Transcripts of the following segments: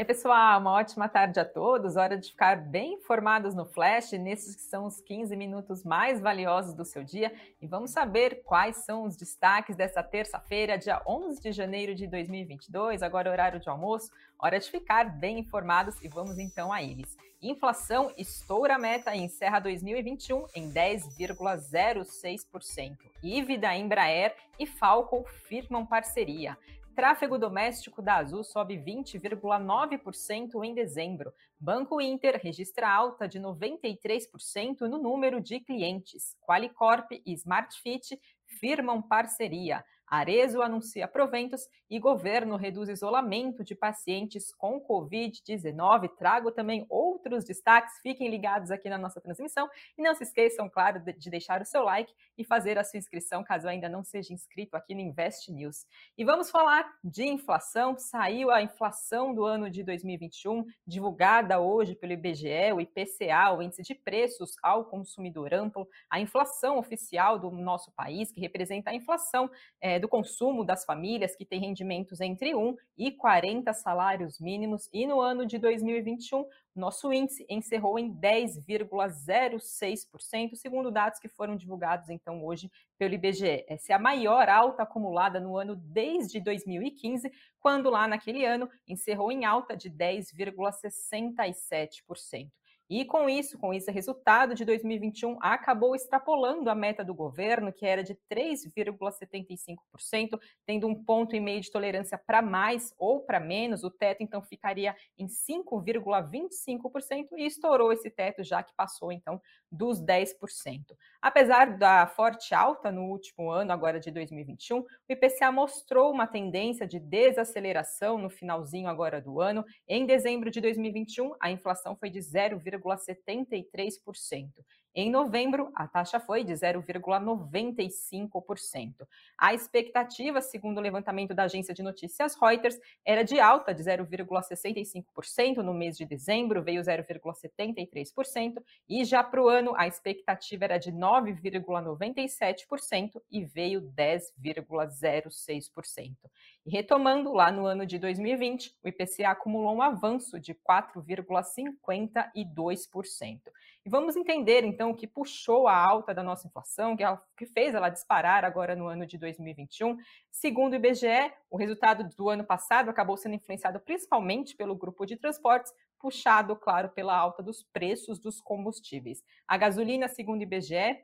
Oi, pessoal, uma ótima tarde a todos. Hora de ficar bem informados no Flash, nesses que são os 15 minutos mais valiosos do seu dia. E vamos saber quais são os destaques dessa terça-feira, dia 11 de janeiro de 2022, agora horário de almoço. Hora de ficar bem informados e vamos então a eles. Inflação estoura a meta e encerra 2021 em 10,06%. IVE da Embraer e Falco firmam parceria. Tráfego doméstico da Azul sobe 20,9% em dezembro. Banco Inter registra alta de 93% no número de clientes. Qualicorp e Smartfit firmam parceria. Arezo anuncia proventos e governo reduz isolamento de pacientes com Covid-19. Trago também outros destaques. Fiquem ligados aqui na nossa transmissão e não se esqueçam, claro, de deixar o seu like e fazer a sua inscrição caso ainda não seja inscrito aqui no Invest News. E vamos falar de inflação. Saiu a inflação do ano de 2021, divulgada hoje pelo IBGE, o IPCA, o índice de preços ao consumidor amplo, a inflação oficial do nosso país, que representa a inflação é, do consumo das famílias que têm rendimentos entre 1 e 40 salários mínimos. E no ano de 2021, nosso índice encerrou em 10,06%, segundo dados que foram divulgados então hoje pelo IBGE. Essa é a maior alta acumulada no ano desde 2015, quando lá naquele ano encerrou em alta de 10,67%. E com isso, com esse resultado de 2021, acabou extrapolando a meta do governo, que era de 3,75%, tendo um ponto e meio de tolerância para mais ou para menos. O teto então ficaria em 5,25% e estourou esse teto já que passou então dos 10%. Apesar da forte alta no último ano, agora de 2021, o IPCA mostrou uma tendência de desaceleração no finalzinho agora do ano. Em dezembro de 2021, a inflação foi de 0,73%. Em novembro, a taxa foi de 0,95%. A expectativa, segundo o levantamento da agência de notícias Reuters, era de alta de 0,65% no mês de dezembro, veio 0,73%, e já para o ano a expectativa era de 9,97% e veio 10,06%. E retomando, lá no ano de 2020, o IPCA acumulou um avanço de 4,52%. E vamos entender então o que puxou a alta da nossa inflação, que, ela, que fez ela disparar agora no ano de 2021. Segundo o IBGE, o resultado do ano passado acabou sendo influenciado principalmente pelo grupo de transportes, puxado, claro, pela alta dos preços dos combustíveis. A gasolina, segundo o IBGE,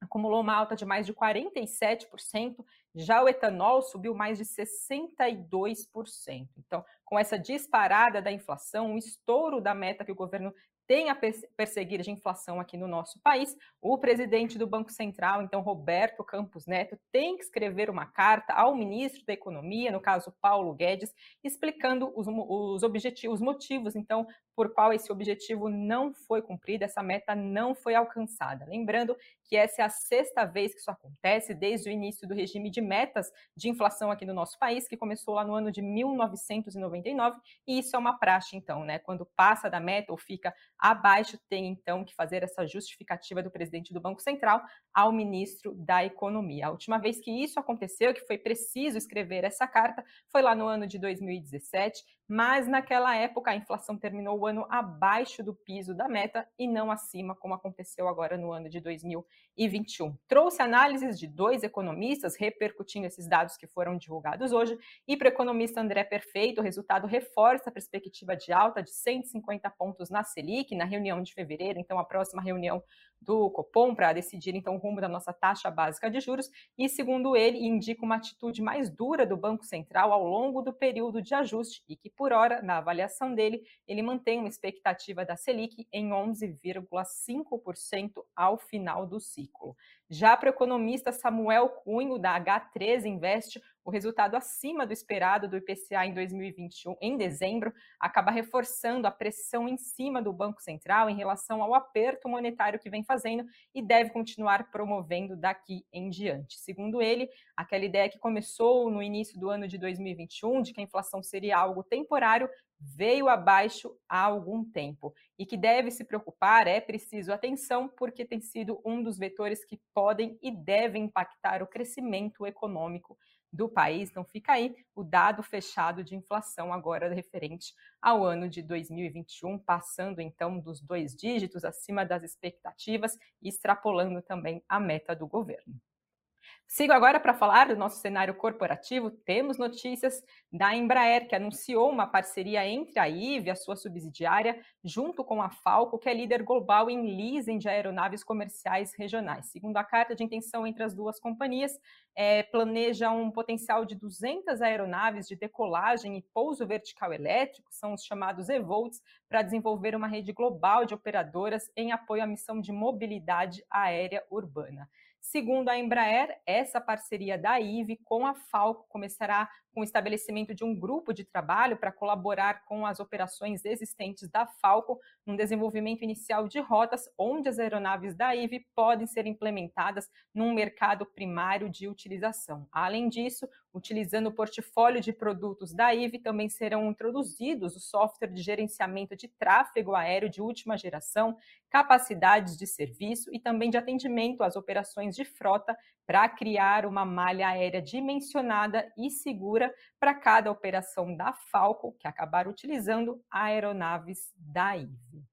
acumulou uma alta de mais de 47%, já o etanol subiu mais de 62%. Então, com essa disparada da inflação, o estouro da meta que o governo tem a perseguir de inflação aqui no nosso país, o presidente do Banco Central, então Roberto Campos Neto, tem que escrever uma carta ao ministro da Economia, no caso Paulo Guedes, explicando os, os objetivos, os motivos, então, por qual esse objetivo não foi cumprido, essa meta não foi alcançada. Lembrando que essa é a sexta vez que isso acontece desde o início do regime de metas de inflação aqui no nosso país, que começou lá no ano de 1999, e isso é uma praxe, então, né? Quando passa da meta ou fica abaixo, tem então que fazer essa justificativa do presidente do Banco Central ao ministro da Economia. A última vez que isso aconteceu, que foi preciso escrever essa carta, foi lá no ano de 2017 mas naquela época a inflação terminou o ano abaixo do piso da meta e não acima, como aconteceu agora no ano de 2021. Trouxe análises de dois economistas repercutindo esses dados que foram divulgados hoje, e para o economista André Perfeito, o resultado reforça a perspectiva de alta de 150 pontos na Selic na reunião de fevereiro, então a próxima reunião do Copom para decidir então o rumo da nossa taxa básica de juros e, segundo ele, indica uma atitude mais dura do Banco Central ao longo do período de ajuste e que, por hora, na avaliação dele, ele mantém uma expectativa da Selic em 11,5% ao final do ciclo. Já para o economista Samuel Cunho, da H3 Invest, o resultado acima do esperado do IPCA em 2021, em dezembro, acaba reforçando a pressão em cima do Banco Central em relação ao aperto monetário que vem fazendo e deve continuar promovendo daqui em diante. Segundo ele, aquela ideia que começou no início do ano de 2021 de que a inflação seria algo temporário veio abaixo há algum tempo e que deve se preocupar, é preciso atenção, porque tem sido um dos vetores que podem e devem impactar o crescimento econômico do país. Então, fica aí o dado fechado de inflação, agora referente ao ano de 2021, passando então dos dois dígitos acima das expectativas e extrapolando também a meta do governo. Sigo agora para falar do nosso cenário corporativo. Temos notícias da Embraer, que anunciou uma parceria entre a IVE, a sua subsidiária, junto com a Falco, que é líder global em leasing de aeronaves comerciais regionais. Segundo a carta de intenção entre as duas companhias, é, planeja um potencial de 200 aeronaves de decolagem e pouso vertical elétrico, são os chamados EVOLTs, para desenvolver uma rede global de operadoras em apoio à missão de mobilidade aérea urbana. Segundo a Embraer, essa parceria da IVE com a Falco começará com o estabelecimento de um grupo de trabalho para colaborar com as operações existentes da Falco no desenvolvimento inicial de rotas onde as aeronaves da IVE podem ser implementadas num mercado primário de utilização. Além disso, utilizando o portfólio de produtos da IVE, também serão introduzidos o software de gerenciamento de tráfego aéreo de última geração, capacidades de serviço e também de atendimento às operações de frota para criar uma malha aérea dimensionada e segura para cada operação da Falco, que acabar utilizando aeronaves da IVE.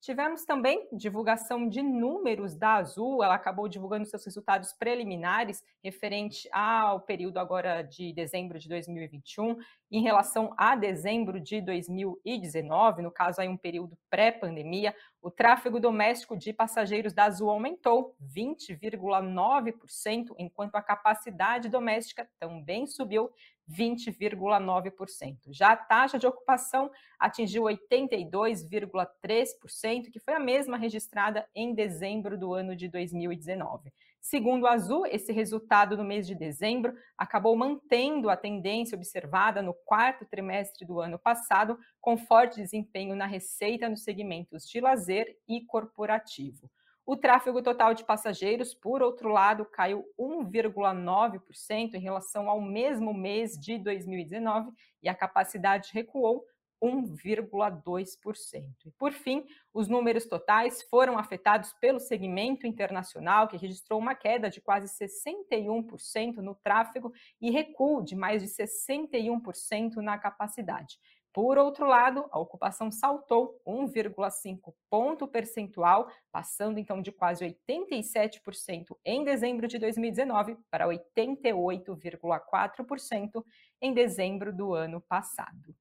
Tivemos também divulgação de números da Azul, ela acabou divulgando seus resultados preliminares referente ao período agora de dezembro de 2021 em relação a dezembro de 2019, no caso aí um período pré-pandemia, o tráfego doméstico de passageiros da Azul aumentou 20,9%, enquanto a capacidade doméstica também subiu 20,9%. Já a taxa de ocupação atingiu 82,3%, que foi a mesma registrada em dezembro do ano de 2019. Segundo a Azul, esse resultado no mês de dezembro acabou mantendo a tendência observada no quarto trimestre do ano passado, com forte desempenho na receita nos segmentos de lazer e corporativo. O tráfego total de passageiros, por outro lado, caiu 1,9% em relação ao mesmo mês de 2019 e a capacidade recuou 1,2%. E por fim, os números totais foram afetados pelo segmento internacional, que registrou uma queda de quase 61% no tráfego e recuo de mais de 61% na capacidade. Por outro lado, a ocupação saltou 1,5 ponto percentual, passando então de quase 87% em dezembro de 2019 para 88,4% em dezembro do ano passado.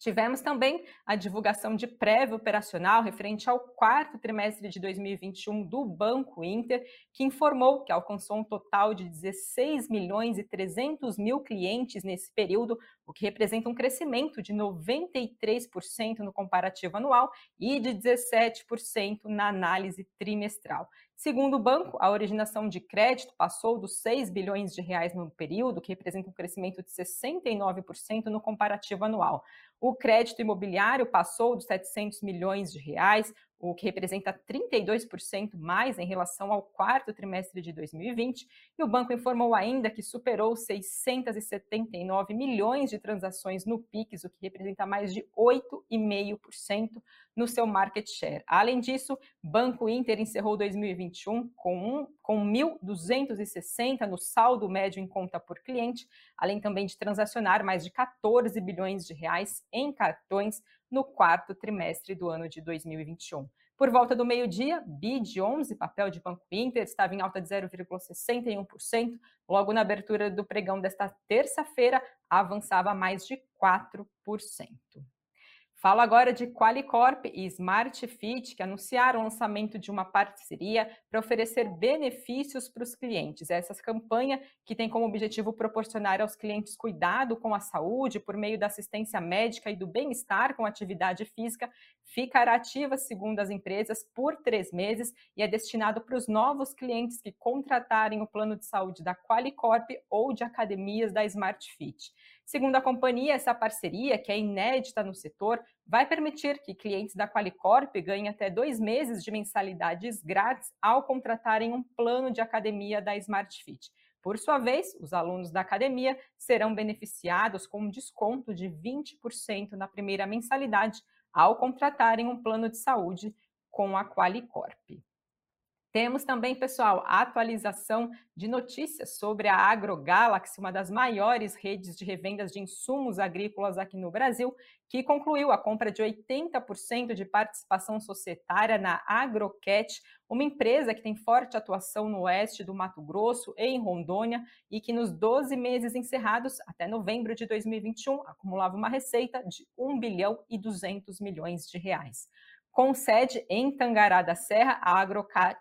Tivemos também a divulgação de prévia operacional referente ao quarto trimestre de 2021 do Banco Inter, que informou que alcançou um total de 16 milhões e 300 mil clientes nesse período, o que representa um crescimento de 93% no comparativo anual e de 17% na análise trimestral. Segundo o banco, a originação de crédito passou dos 6 bilhões de reais no período, que representa um crescimento de 69% no comparativo anual. O crédito imobiliário passou dos 700 milhões de reais, o que representa 32% mais em relação ao quarto trimestre de 2020, e o banco informou ainda que superou 679 milhões de transações no PIX, o que representa mais de 8,5% no seu market share. Além disso, Banco Inter encerrou 2021 com, um, com 1.260 no saldo médio em conta por cliente, além também de transacionar mais de 14 bilhões de reais em cartões no quarto trimestre do ano de 2021. Por volta do meio-dia, BID 11, papel de Banco Inter, estava em alta de 0,61%. Logo na abertura do pregão desta terça-feira, avançava mais de 4%. Falo agora de Qualicorp e Smart Fit, que anunciaram o lançamento de uma parceria para oferecer benefícios para os clientes. Essa campanha que tem como objetivo proporcionar aos clientes cuidado com a saúde por meio da assistência médica e do bem-estar com atividade física, ficará ativa, segundo as empresas, por três meses e é destinado para os novos clientes que contratarem o plano de saúde da Qualicorp ou de academias da Smart Fit. Segundo a companhia, essa parceria, que é inédita no setor, vai permitir que clientes da Qualicorp ganhem até dois meses de mensalidades grátis ao contratarem um plano de academia da Smart Fit. Por sua vez, os alunos da academia serão beneficiados com um desconto de 20% na primeira mensalidade ao contratarem um plano de saúde com a Qualicorp. Temos também, pessoal, a atualização de notícias sobre a AgroGalaxy, uma das maiores redes de revendas de insumos agrícolas aqui no Brasil, que concluiu a compra de 80% de participação societária na Agrocat, uma empresa que tem forte atuação no oeste do Mato Grosso e em Rondônia e que nos 12 meses encerrados, até novembro de 2021, acumulava uma receita de 1 bilhão e 200 milhões de reais. Com sede em Tangará da Serra, a Agrocat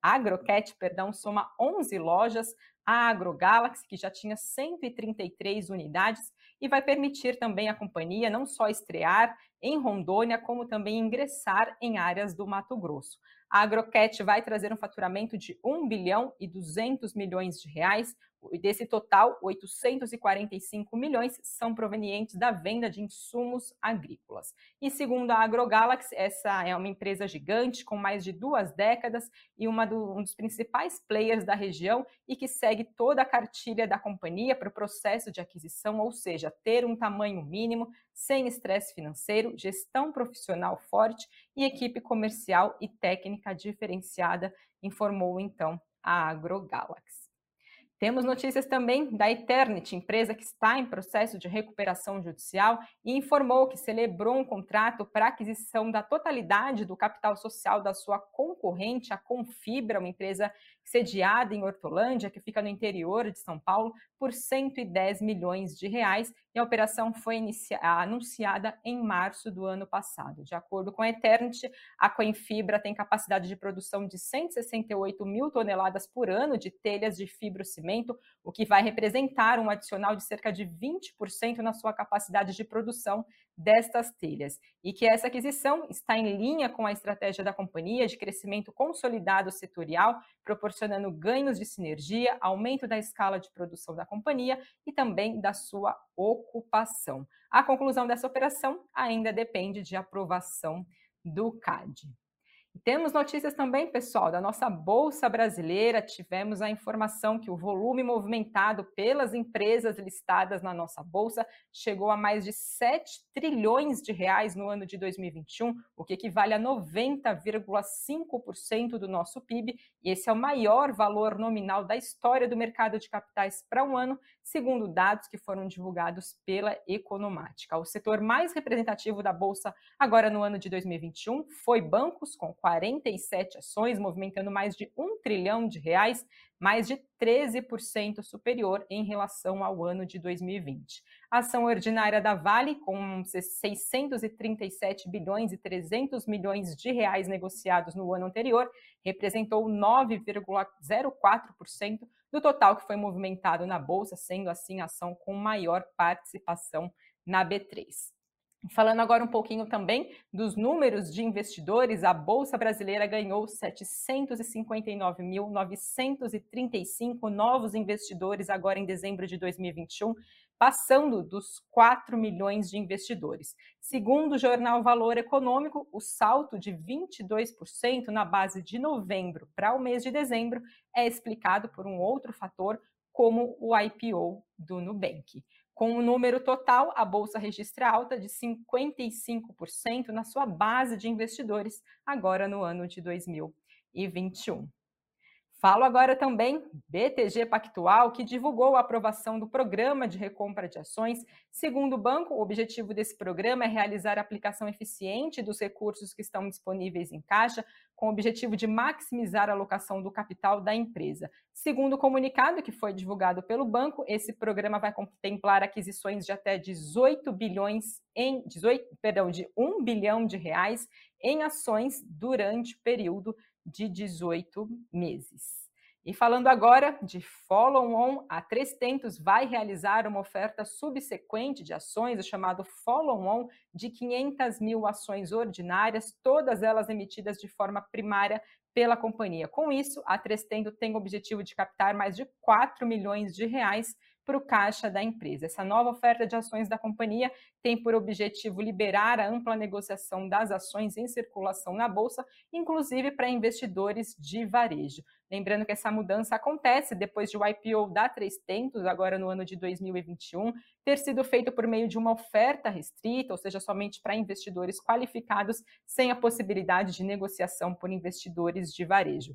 Agrocat, perdão, soma 11 lojas, a AgroGalaxy, que já tinha 133 unidades, e vai permitir também à companhia não só estrear em Rondônia, como também ingressar em áreas do Mato Grosso. A Agrocat vai trazer um faturamento de 1 bilhão e 200 milhões de reais, desse total, 845 milhões são provenientes da venda de insumos agrícolas. E segundo a AgroGalaxy, essa é uma empresa gigante com mais de duas décadas e uma do, um dos principais players da região e que segue toda a cartilha da companhia para o processo de aquisição, ou seja, ter um tamanho mínimo, sem estresse financeiro, gestão profissional forte e equipe comercial e técnica diferenciada, informou então a AgroGalaxy. Temos notícias também da Eternity, empresa que está em processo de recuperação judicial e informou que celebrou um contrato para aquisição da totalidade do capital social da sua concorrente, a Confibra, uma empresa sediada em Hortolândia, que fica no interior de São Paulo, por 110 milhões de reais. E a operação foi anunciada em março do ano passado. De acordo com a Eternity, a Coinfibra tem capacidade de produção de 168 mil toneladas por ano de telhas de fibrocimento, o que vai representar um adicional de cerca de 20% na sua capacidade de produção destas telhas. E que essa aquisição está em linha com a estratégia da companhia de crescimento consolidado setorial, proporcionando ganhos de sinergia, aumento da escala de produção da companhia e também da sua ocupação. A conclusão dessa operação ainda depende de aprovação do CAD. Temos notícias também, pessoal, da nossa Bolsa Brasileira. Tivemos a informação que o volume movimentado pelas empresas listadas na nossa Bolsa chegou a mais de 7 trilhões de reais no ano de 2021, o que equivale a 90,5% do nosso PIB. E esse é o maior valor nominal da história do mercado de capitais para um ano, segundo dados que foram divulgados pela Economática. O setor mais representativo da Bolsa agora no ano de 2021 foi bancos, com 47 ações, movimentando mais de um trilhão de reais, mais de 13% superior em relação ao ano de 2020. A ação ordinária da Vale, com 637 bilhões e 300 milhões de reais negociados no ano anterior, representou 9,04% do total que foi movimentado na bolsa, sendo assim a ação com maior participação na B3. Falando agora um pouquinho também dos números de investidores, a Bolsa Brasileira ganhou 759.935 novos investidores agora em dezembro de 2021, passando dos 4 milhões de investidores. Segundo o jornal Valor Econômico, o salto de 22% na base de novembro para o mês de dezembro é explicado por um outro fator, como o IPO do Nubank. Com o número total, a bolsa registra alta de 55% na sua base de investidores, agora no ano de 2021. Falo agora também BTG Pactual, que divulgou a aprovação do programa de recompra de ações. Segundo o banco, o objetivo desse programa é realizar a aplicação eficiente dos recursos que estão disponíveis em caixa, com o objetivo de maximizar a alocação do capital da empresa. Segundo o comunicado que foi divulgado pelo banco, esse programa vai contemplar aquisições de até 18 bilhões em 18, perdão, de 1 bilhão de reais em ações durante o período de 18 meses. E falando agora de follow-on, a Três Tentos vai realizar uma oferta subsequente de ações, o chamado follow-on, de 500 mil ações ordinárias, todas elas emitidas de forma primária pela companhia. Com isso, a Três Tentos tem o objetivo de captar mais de 4 milhões de reais para o caixa da empresa. Essa nova oferta de ações da companhia tem por objetivo liberar a ampla negociação das ações em circulação na bolsa, inclusive para investidores de varejo. Lembrando que essa mudança acontece depois de o IPO da 300, agora no ano de 2021, ter sido feito por meio de uma oferta restrita, ou seja, somente para investidores qualificados, sem a possibilidade de negociação por investidores de varejo.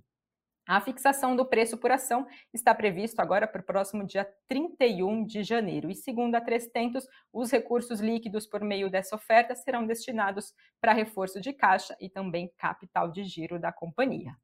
A fixação do preço por ação está previsto agora para o próximo dia 31 de janeiro. E segundo a 300, os recursos líquidos por meio dessa oferta serão destinados para reforço de caixa e também capital de giro da companhia.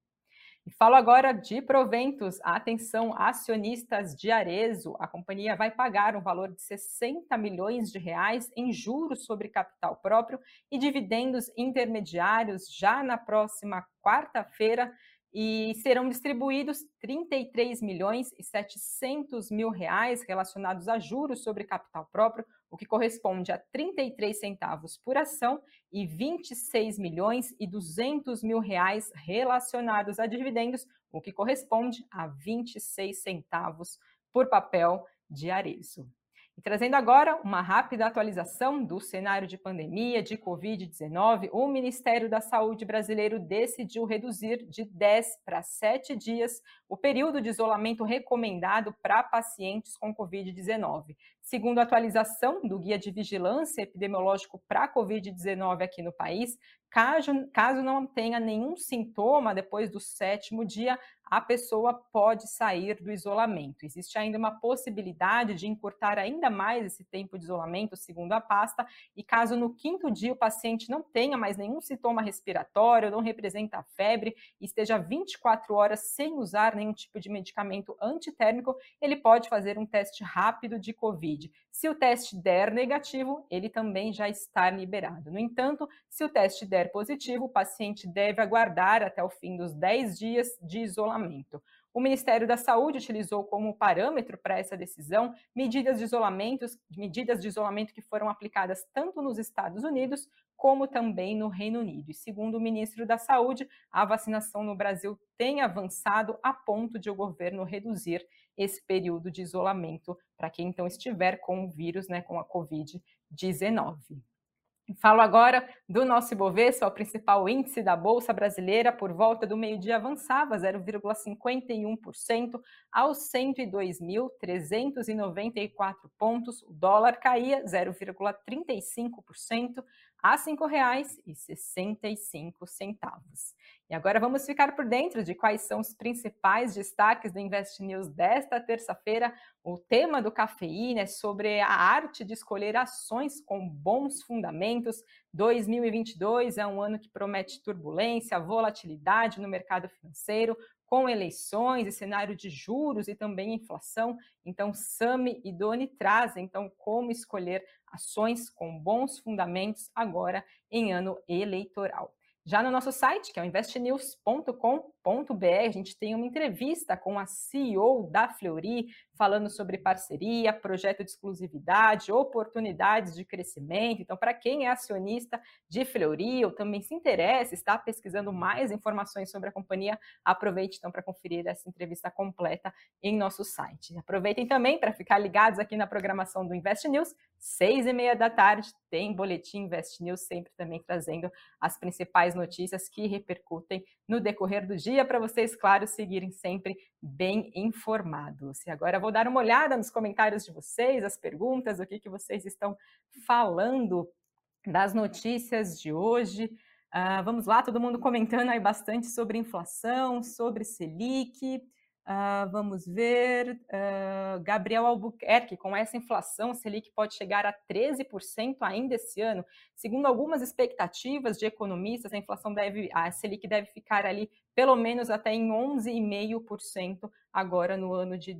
E falo agora de proventos. Atenção, acionistas de Arezo. A companhia vai pagar um valor de 60 milhões de reais em juros sobre capital próprio e dividendos intermediários já na próxima quarta-feira e serão distribuídos 33 milhões e 700 mil reais relacionados a juros sobre capital próprio, o que corresponde a 33 centavos por ação e 26 milhões e 200 mil reais relacionados a dividendos, o que corresponde a 26 centavos por papel de Arezo. E trazendo agora uma rápida atualização do cenário de pandemia de Covid-19, o Ministério da Saúde brasileiro decidiu reduzir de 10 para 7 dias o período de isolamento recomendado para pacientes com Covid-19. Segundo a atualização do Guia de Vigilância Epidemiológico para Covid-19 aqui no país, caso, caso não tenha nenhum sintoma depois do sétimo dia, a pessoa pode sair do isolamento. Existe ainda uma possibilidade de encurtar ainda mais esse tempo de isolamento, segundo a pasta, e caso no quinto dia o paciente não tenha mais nenhum sintoma respiratório, não representa febre, e esteja 24 horas sem usar nenhum tipo de medicamento antitérmico, ele pode fazer um teste rápido de Covid. Se o teste der negativo, ele também já está liberado. No entanto, se o teste der positivo, o paciente deve aguardar até o fim dos 10 dias de isolamento. O Ministério da Saúde utilizou como parâmetro para essa decisão medidas de isolamento, medidas de isolamento que foram aplicadas tanto nos Estados Unidos como também no Reino Unido. E segundo o ministro da Saúde, a vacinação no Brasil tem avançado a ponto de o governo reduzir esse período de isolamento para quem então estiver com o vírus, né, com a Covid-19. Falo agora do nosso Ibovespa, o principal índice da Bolsa Brasileira, por volta do meio-dia avançava 0,51% aos 102.394 pontos. O dólar caía 0,35% a R$ 5,65. E agora vamos ficar por dentro de quais são os principais destaques do Invest News desta terça-feira. O tema do cafeína é sobre a arte de escolher ações com bons fundamentos. 2022 é um ano que promete turbulência, volatilidade no mercado financeiro, com eleições e cenário de juros e também inflação. Então, Sami e Doni trazem então como escolher ações com bons fundamentos agora em ano eleitoral. Já no nosso site, que é o investnews.com.br, a gente tem uma entrevista com a CEO da Fleury, falando sobre parceria, projeto de exclusividade, oportunidades de crescimento. Então, para quem é acionista de Fleury ou também se interessa, está pesquisando mais informações sobre a companhia, aproveite então para conferir essa entrevista completa em nosso site. Aproveitem também para ficar ligados aqui na programação do Invest News, seis e meia da tarde, tem Boletim Invest News, sempre também trazendo as principais notícias que repercutem no decorrer do dia, para vocês, claro, seguirem sempre bem informados. E agora vou dar uma olhada nos comentários de vocês, as perguntas, o que, que vocês estão falando das notícias de hoje. Uh, vamos lá, todo mundo comentando aí bastante sobre inflação, sobre Selic. Uh, vamos ver. Uh, Gabriel Albuquerque, com essa inflação, Selic pode chegar a 13% ainda esse ano. Segundo algumas expectativas de economistas, a inflação deve, a Selic deve ficar ali pelo menos até em 11,5% agora no ano de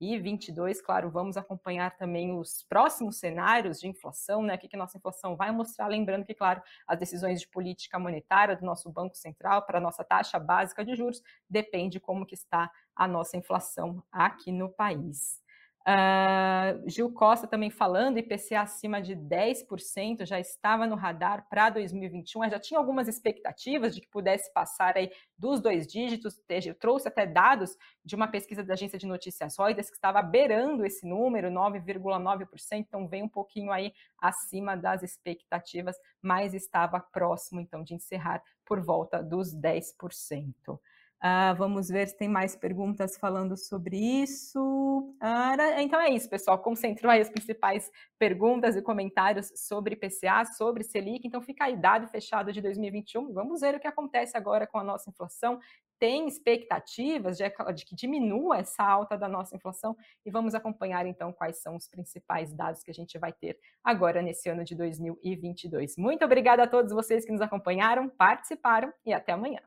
2022. Claro, vamos acompanhar também os próximos cenários de inflação, né? O que, que a nossa inflação vai mostrar. Lembrando que, claro, as decisões de política monetária do nosso Banco Central para a nossa taxa básica de juros depende como que está a nossa inflação aqui no país. Uh, Gil Costa também falando, IPCA acima de 10% já estava no radar para 2021, já tinha algumas expectativas de que pudesse passar aí dos dois dígitos, eu trouxe até dados de uma pesquisa da agência de notícias Reuters que estava beirando esse número, 9,9%, então vem um pouquinho aí acima das expectativas, mas estava próximo então de encerrar por volta dos 10%. Uh, vamos ver se tem mais perguntas falando sobre isso. Uh, então é isso, pessoal. Concentrou aí as principais perguntas e comentários sobre PCA, sobre Selic. Então fica aí dado fechado de 2021. Vamos ver o que acontece agora com a nossa inflação. Tem expectativas de, de que diminua essa alta da nossa inflação e vamos acompanhar então quais são os principais dados que a gente vai ter agora nesse ano de 2022. Muito obrigada a todos vocês que nos acompanharam, participaram e até amanhã.